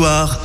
soir,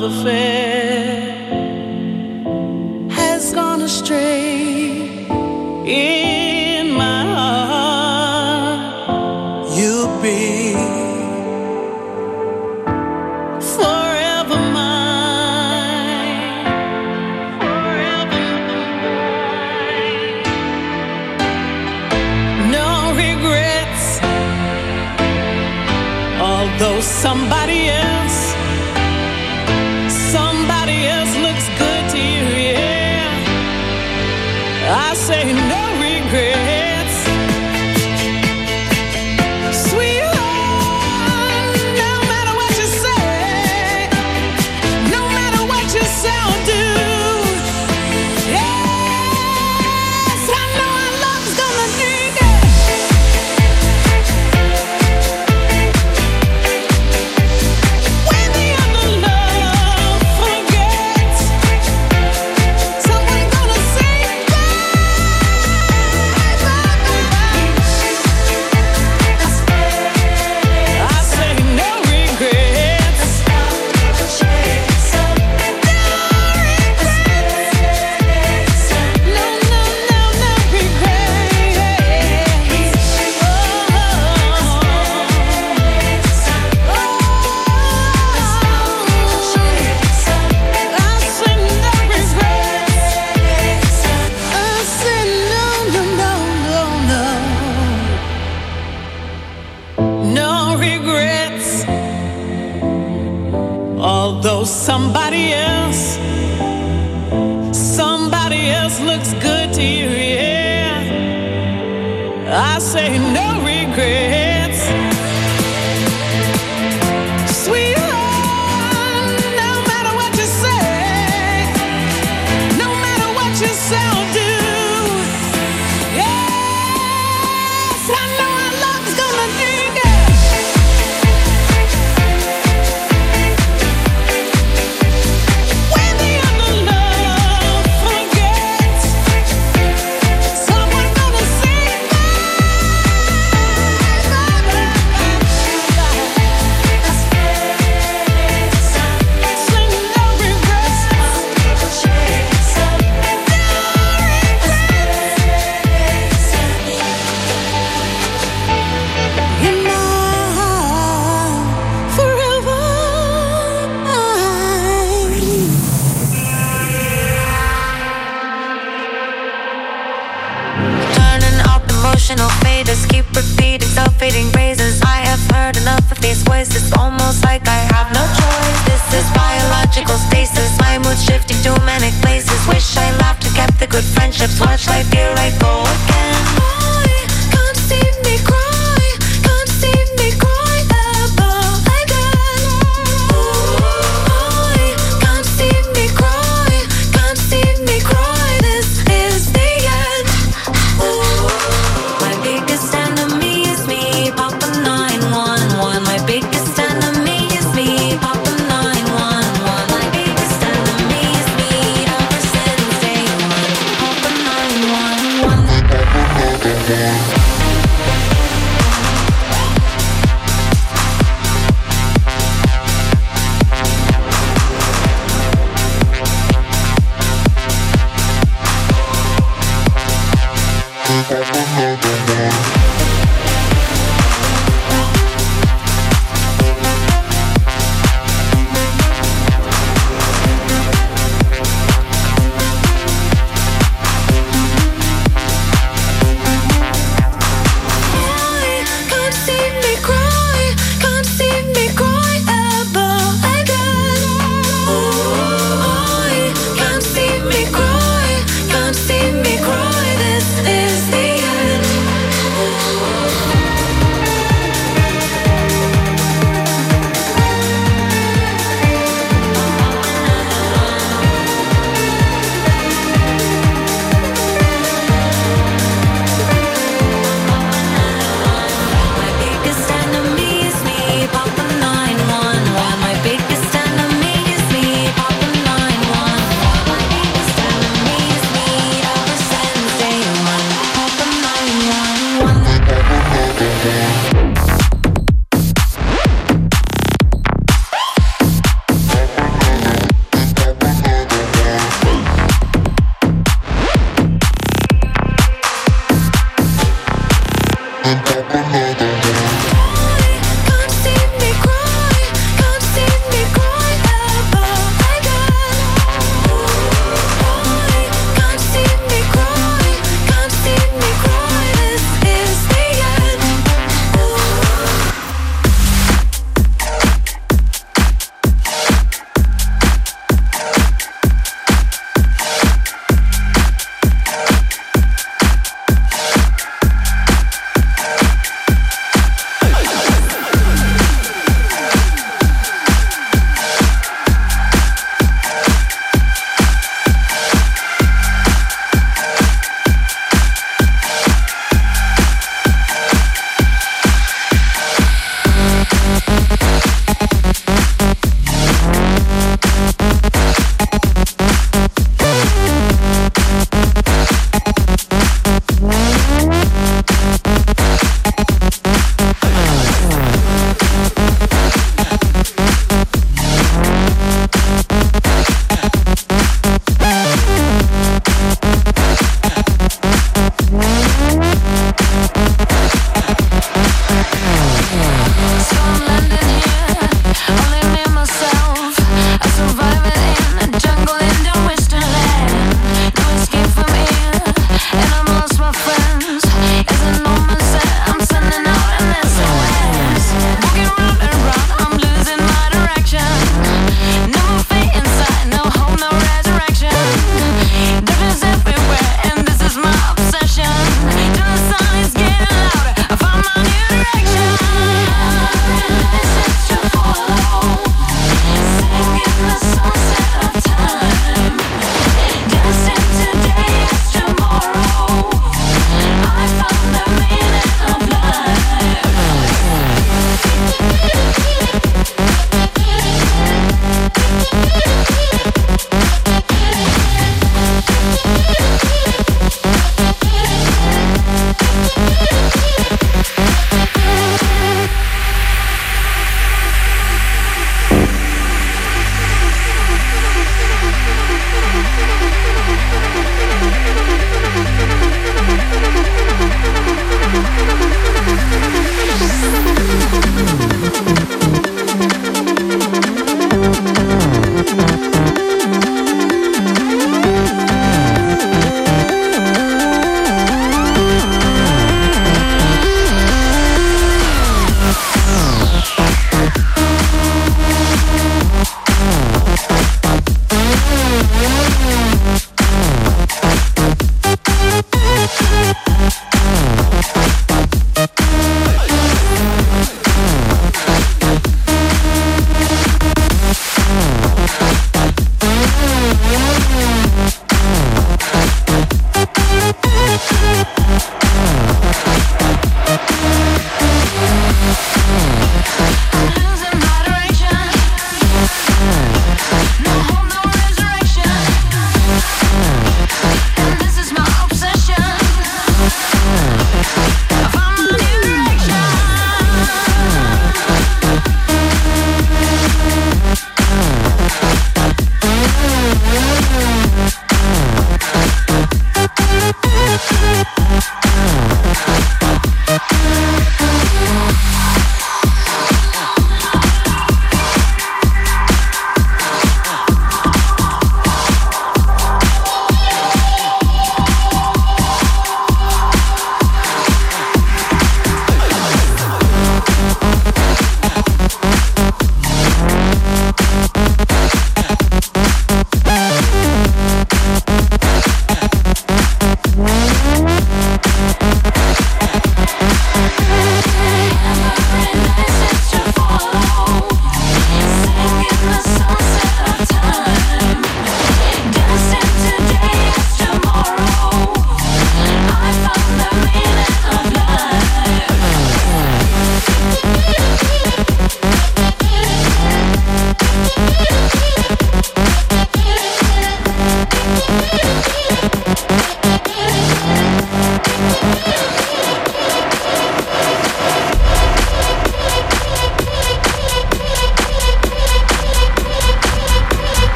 love affair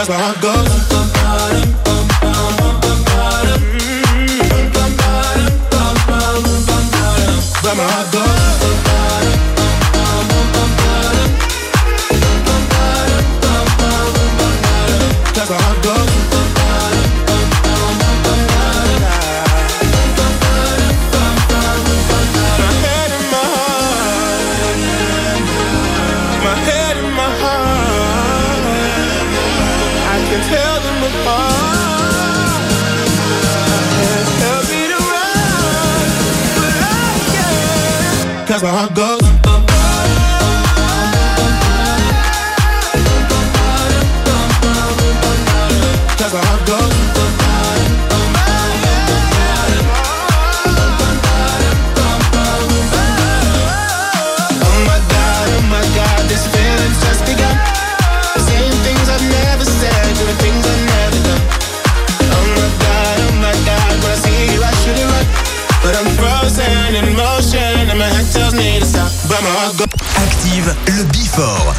that's where I go. I go. arrive le Bifort.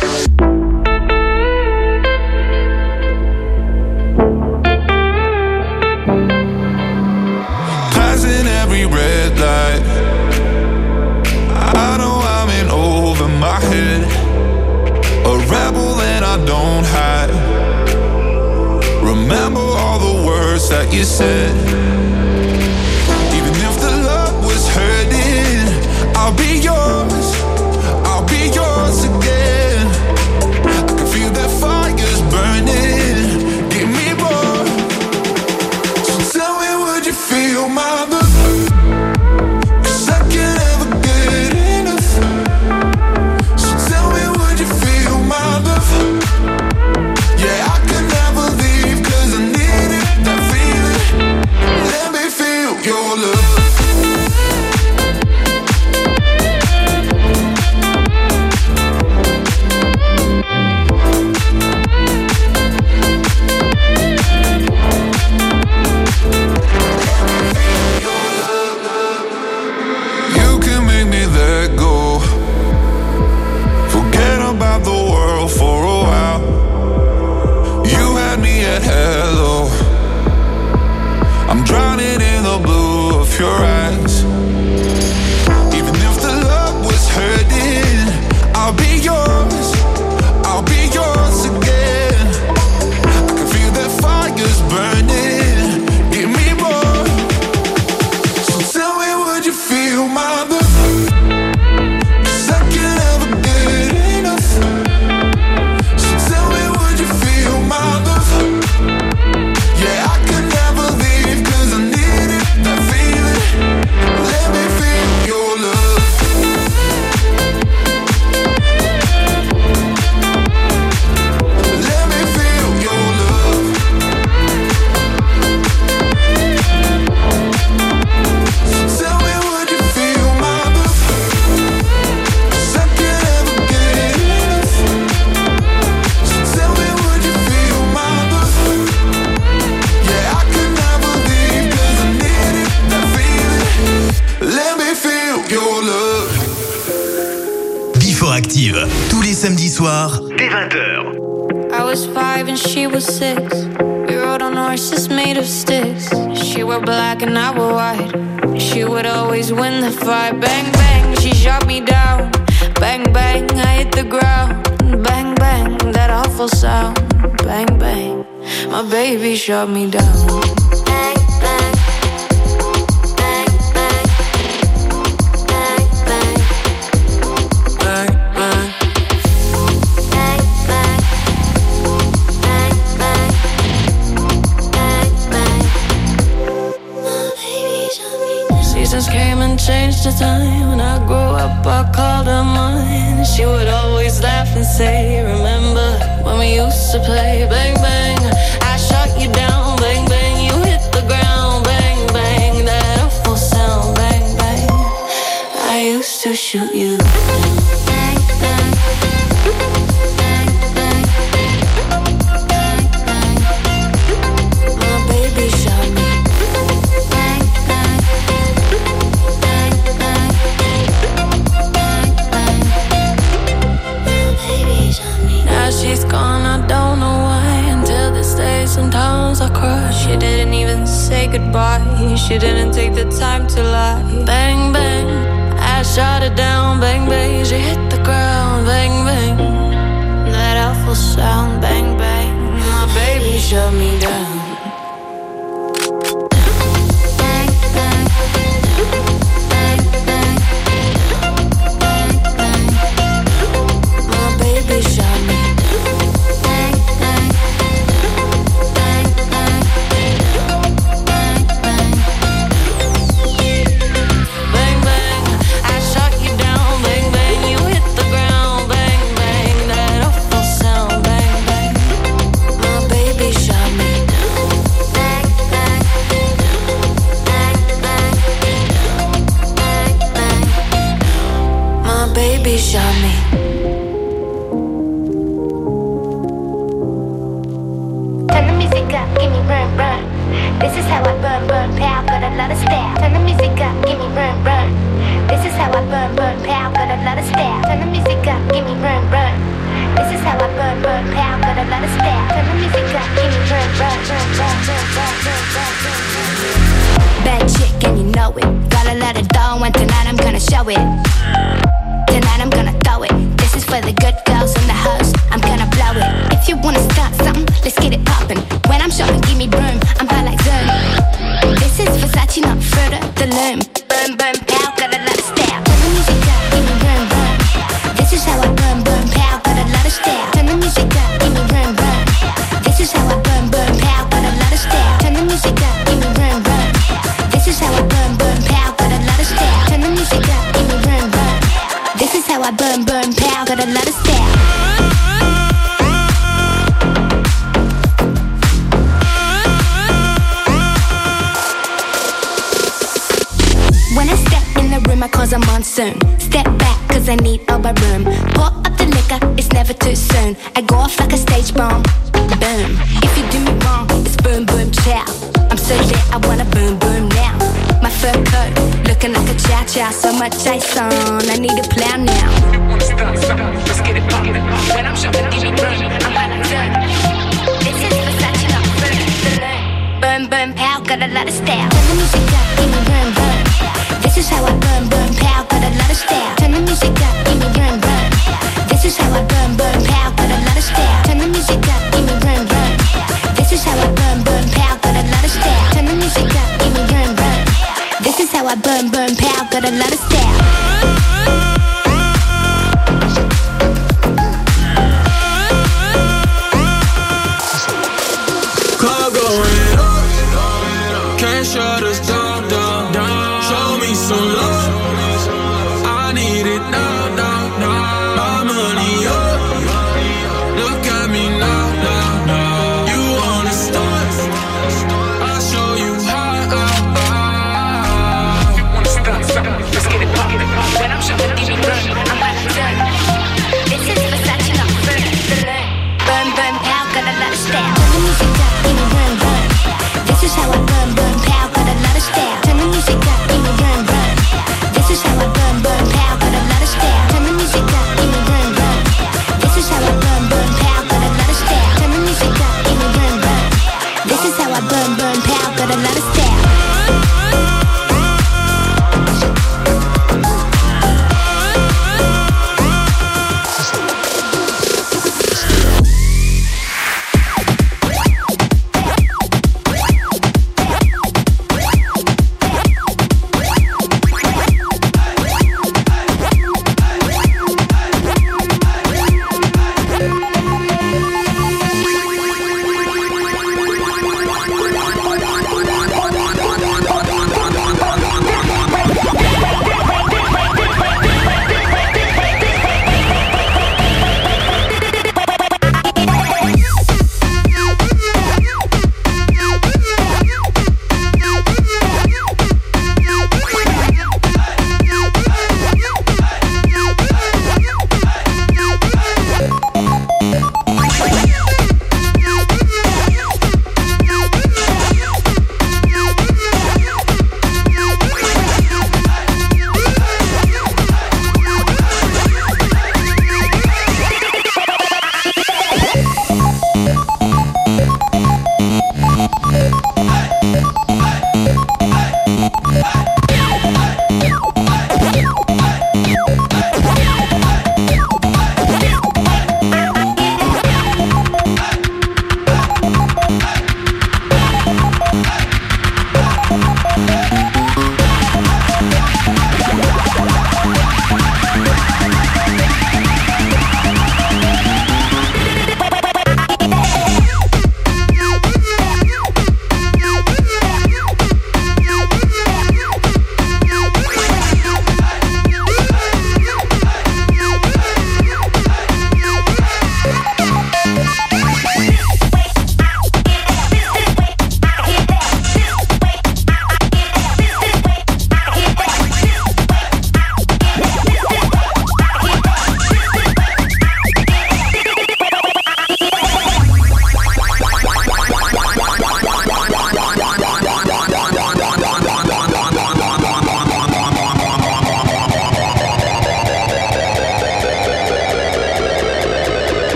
Passing every red light. I know I'm in over my head. A rebel and I don't hide. Remember all the words that you said. seasons came and changed the time. When I grew up, I called her mine. She would always laugh and say, Remember when we used to play? Bang, bang, I shot you down. Bang, bang, you hit the ground. Bang, bang, that awful sound. Bang, bang, I used to shoot you. goodbye. She didn't take the time to lie. Bang, bang, I shot her down. Bang, bang, she hit the ground. Bang, bang, that awful sound. Bang, bang, my baby shut me down.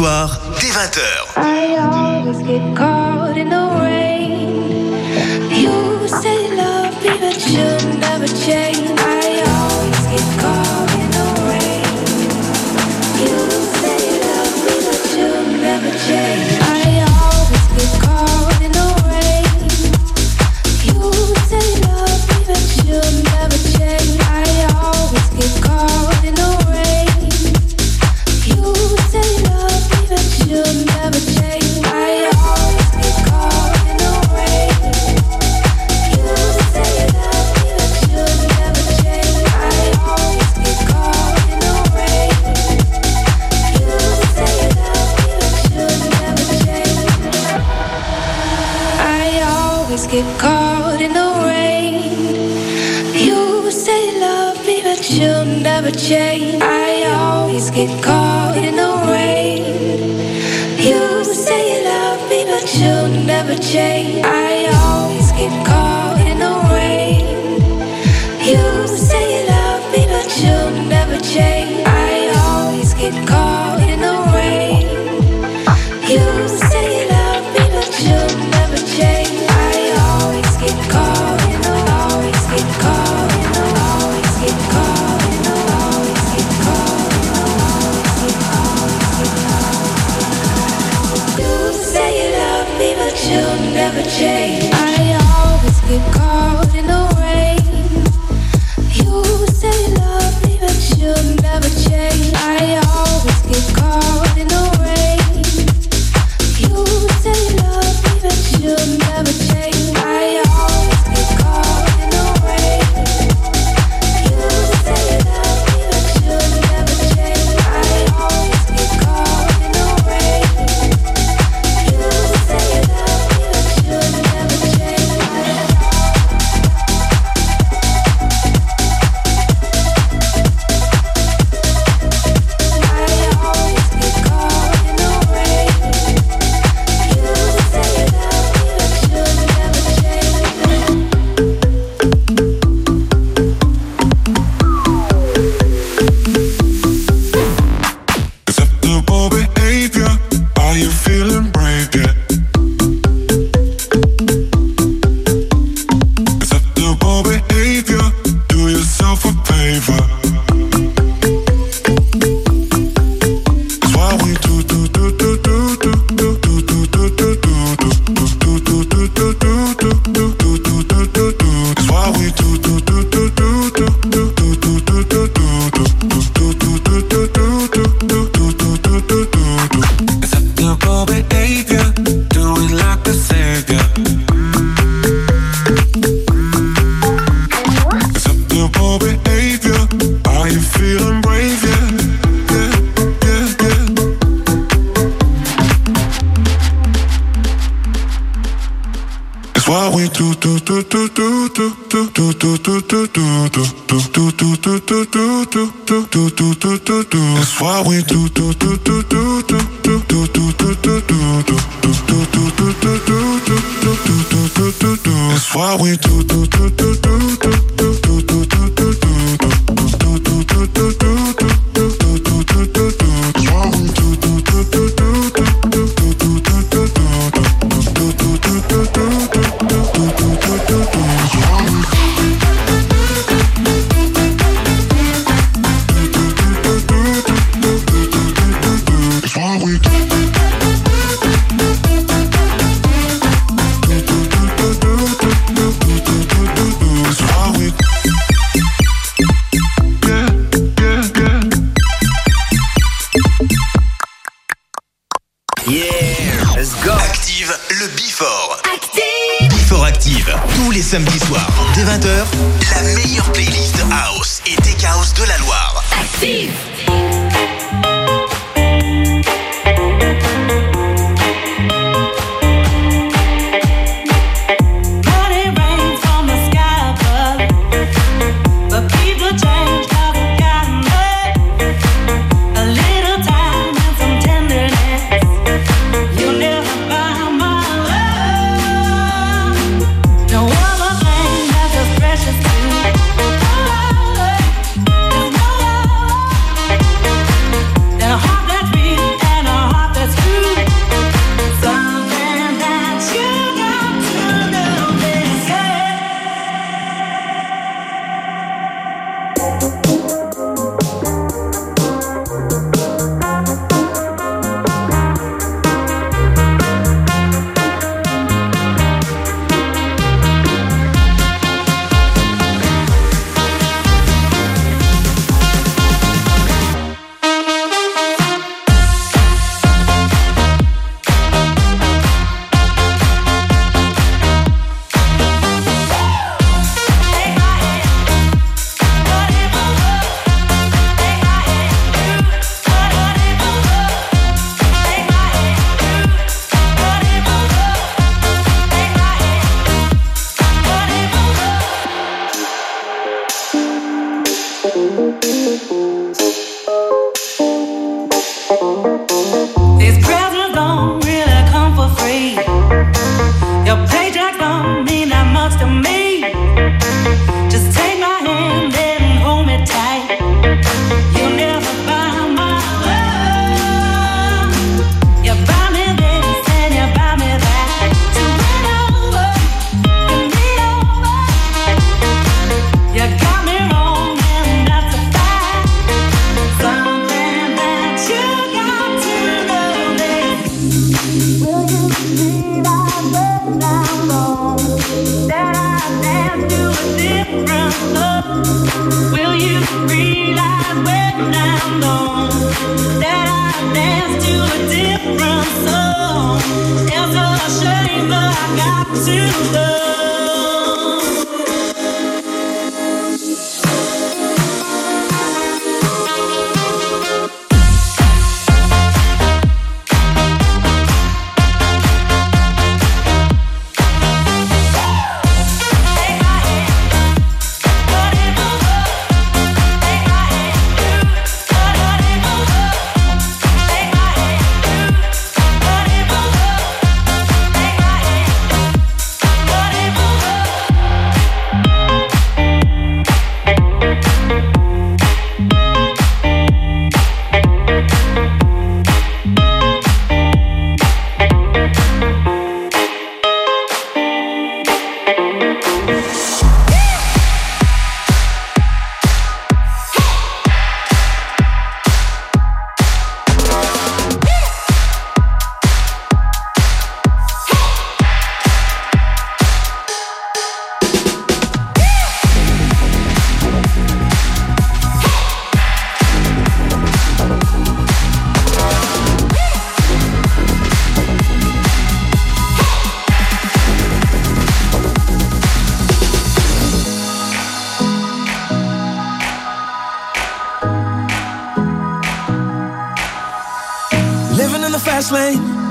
soir.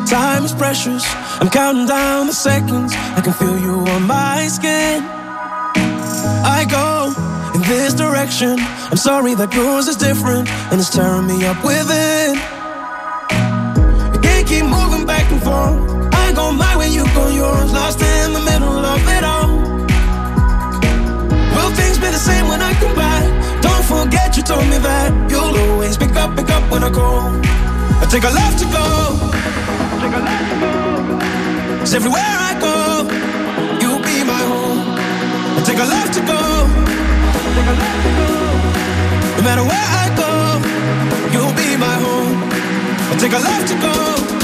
Time is precious. I'm counting down the seconds. I can feel you on my skin. I go in this direction. I'm sorry that yours is different and it's tearing me up within. You can't keep moving back and forth. I go my way, you go yours. Lost in the middle of it all. Will things be the same when I come back? Don't forget you told me that you'll always pick up, pick up when I call. I take a left to go. Cause everywhere I go, you'll be my home. I take a left to go. No matter where I go, you'll be my home. I take a left to go.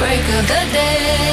Break of the day.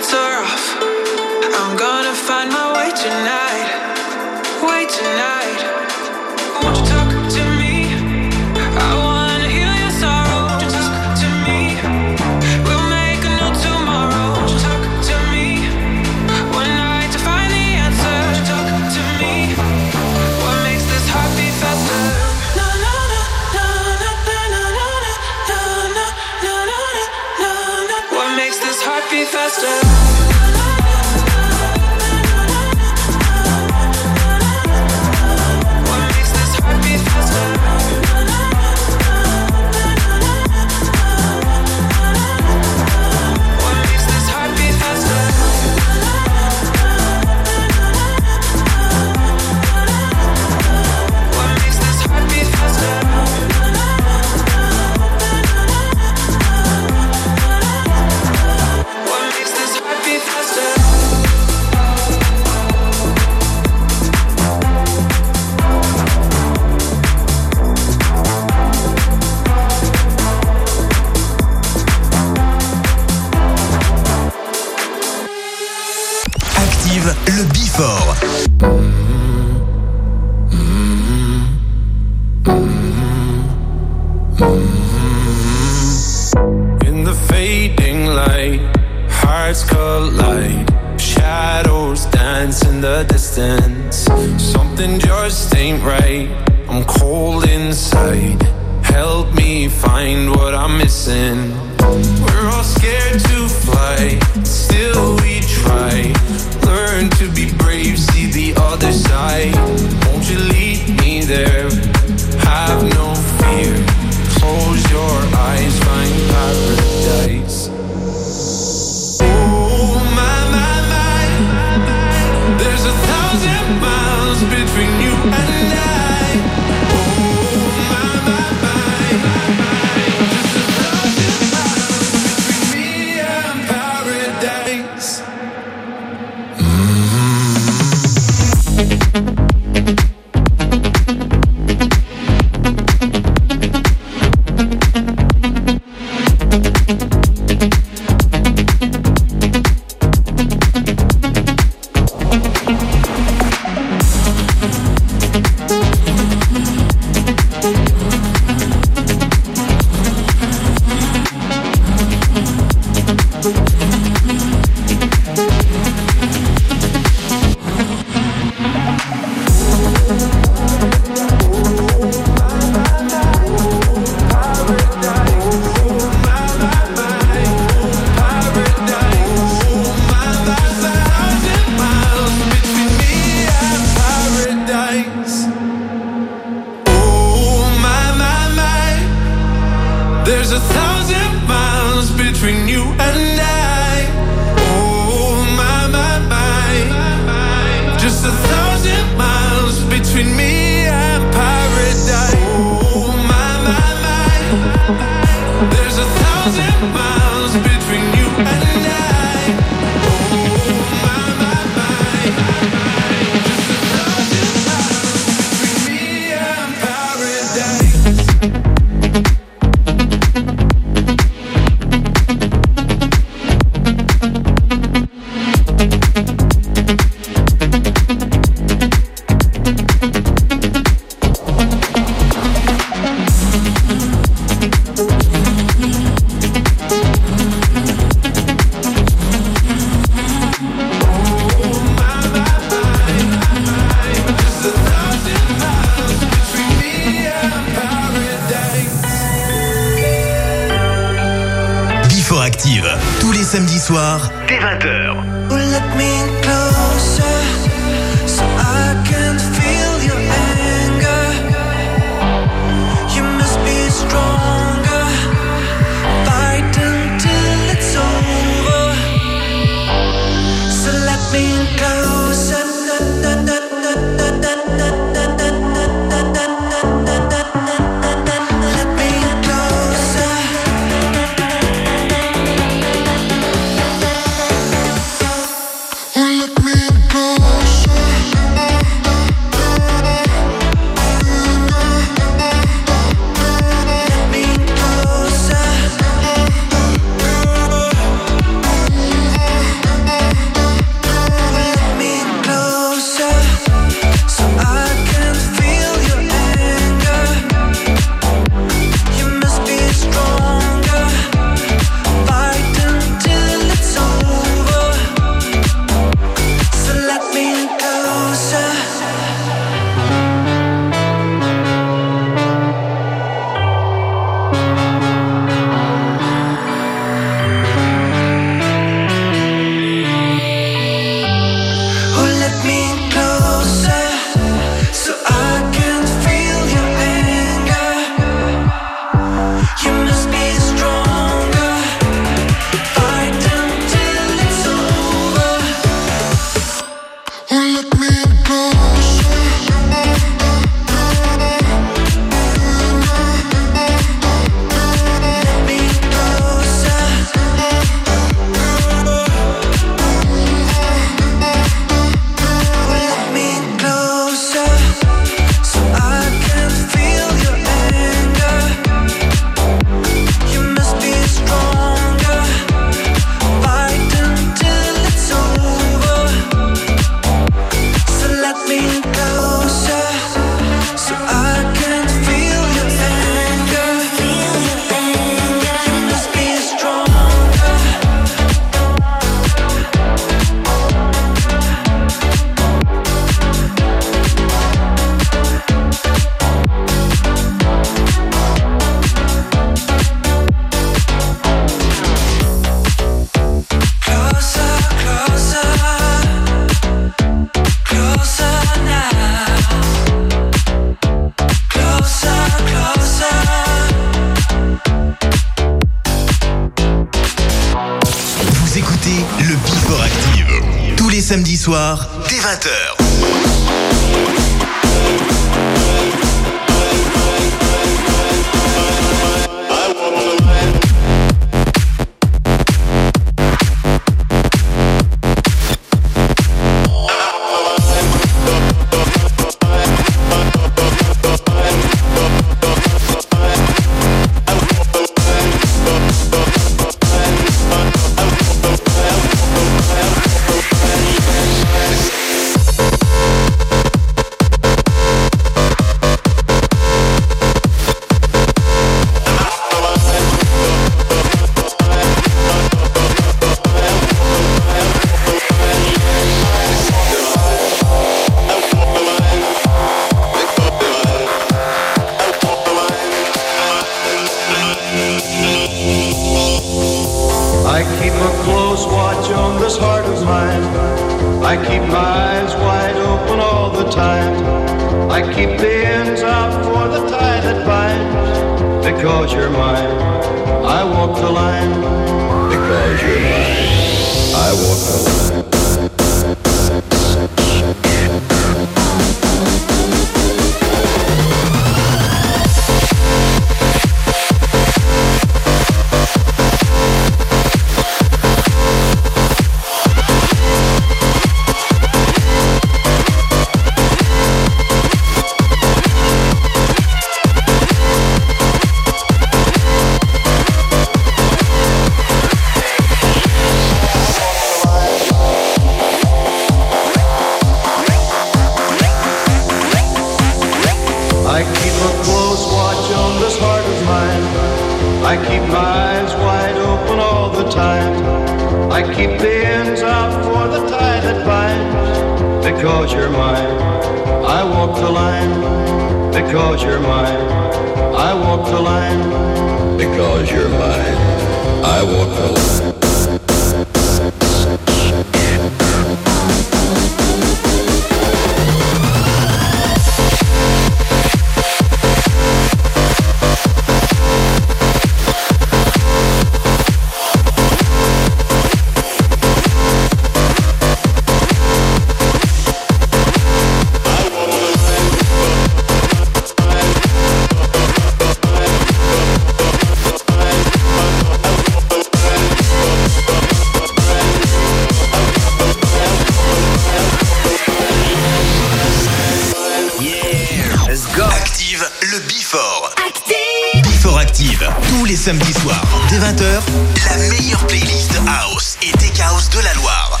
samedi soir, dès 20h, la meilleure playlist de House et Tech chaos de la Loire.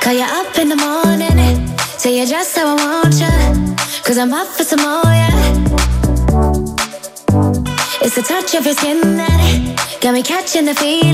Call you up in the morning, say you're just how I want you, cause I'm up for some more. It's the touch of your skin that got me catching the feeling.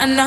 you've done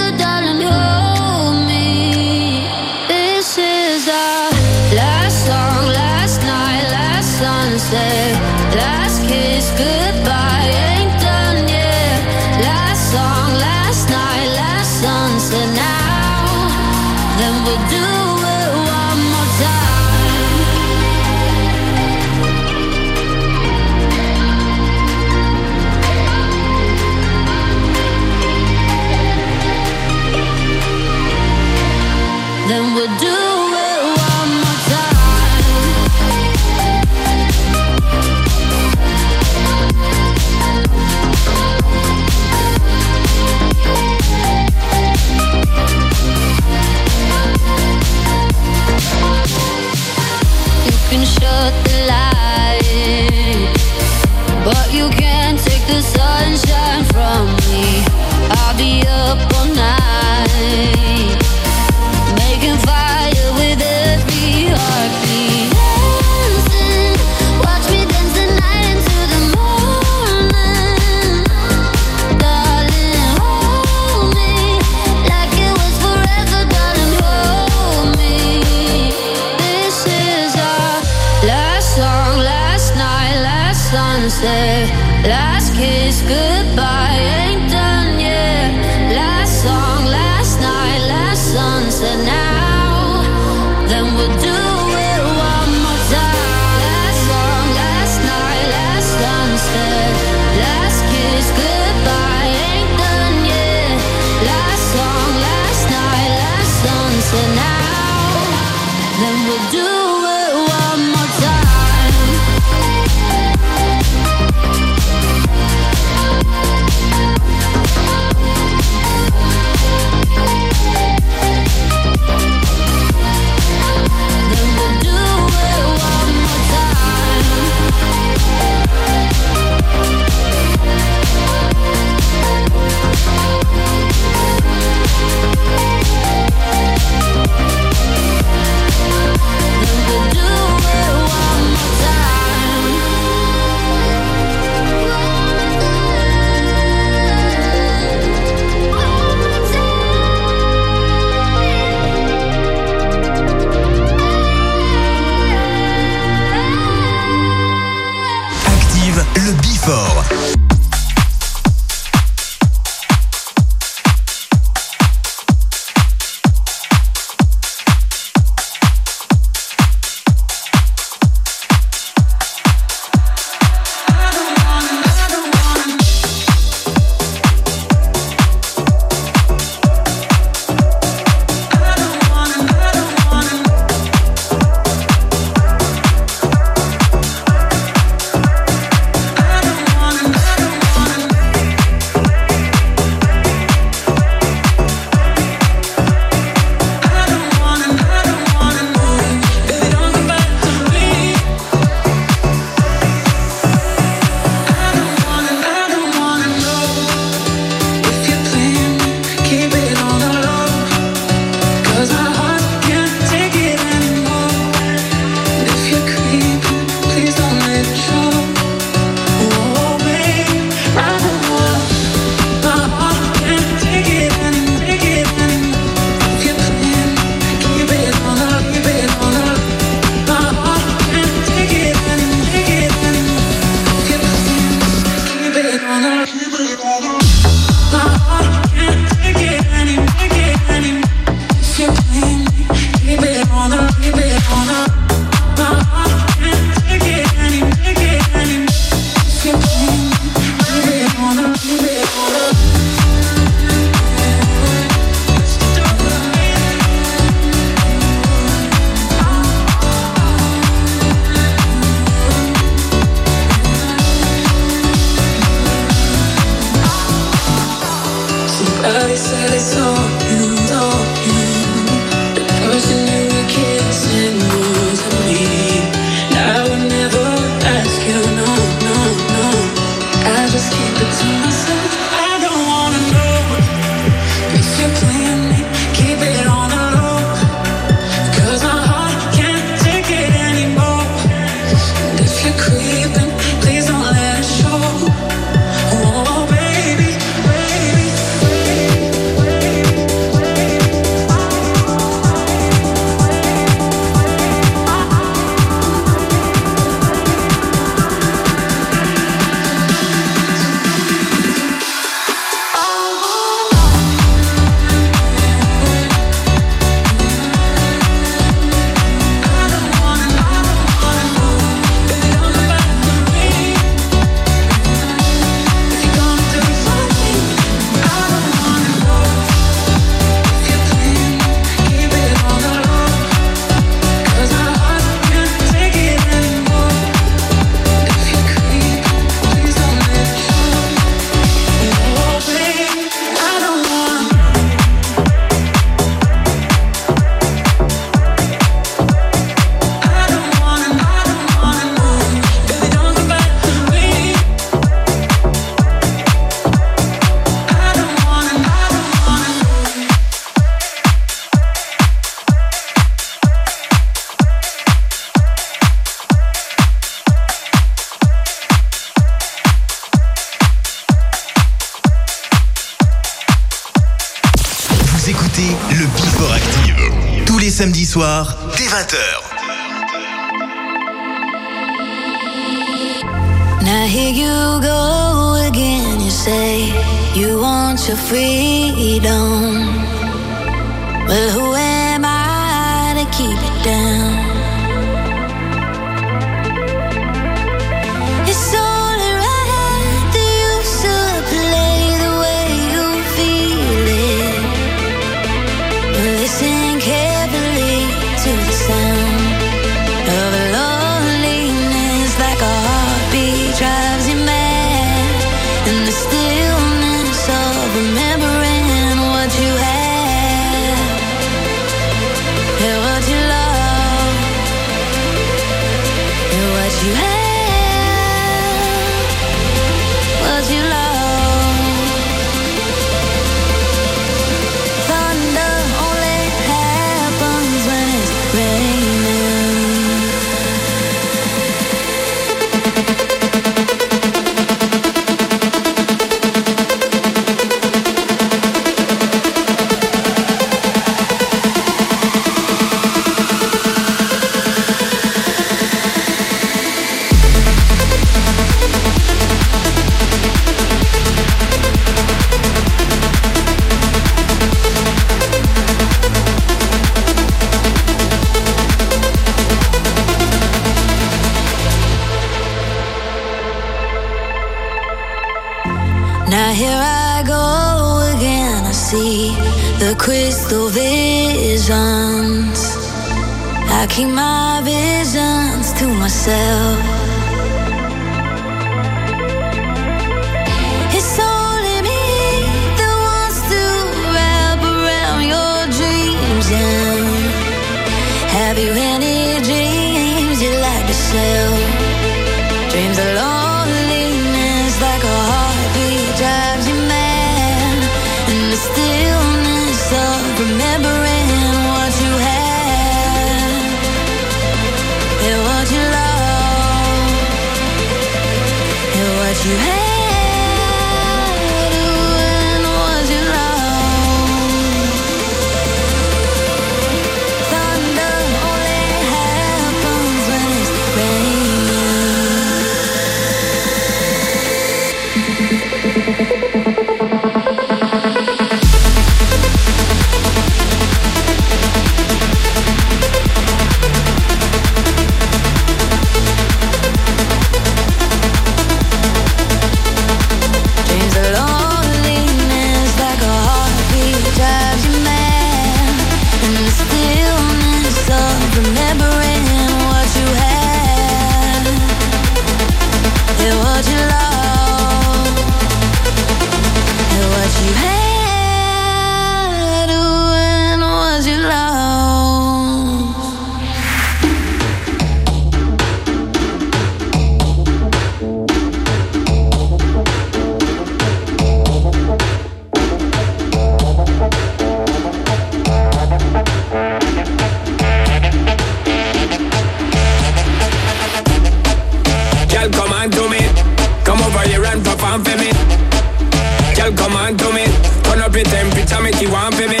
Come on to me. Turn up your temperature, make you want for me.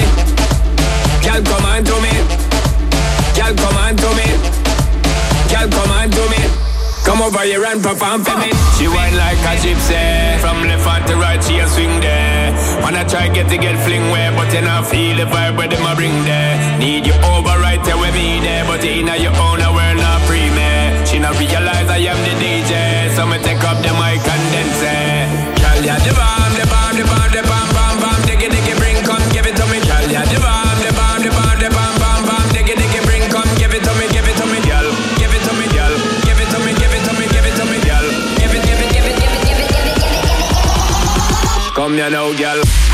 Girl, come on to me. Girl, come on to me. Girl, come on to me. Come over here and perform for me. She wine like a gypsy. From left hand to right, she a swing there. Wanna try get to get fling where, but you not feel the vibe where them a bring there. Need you over right there with me there, but you inna your own world not free me. She not realize I am the need. from your no girl.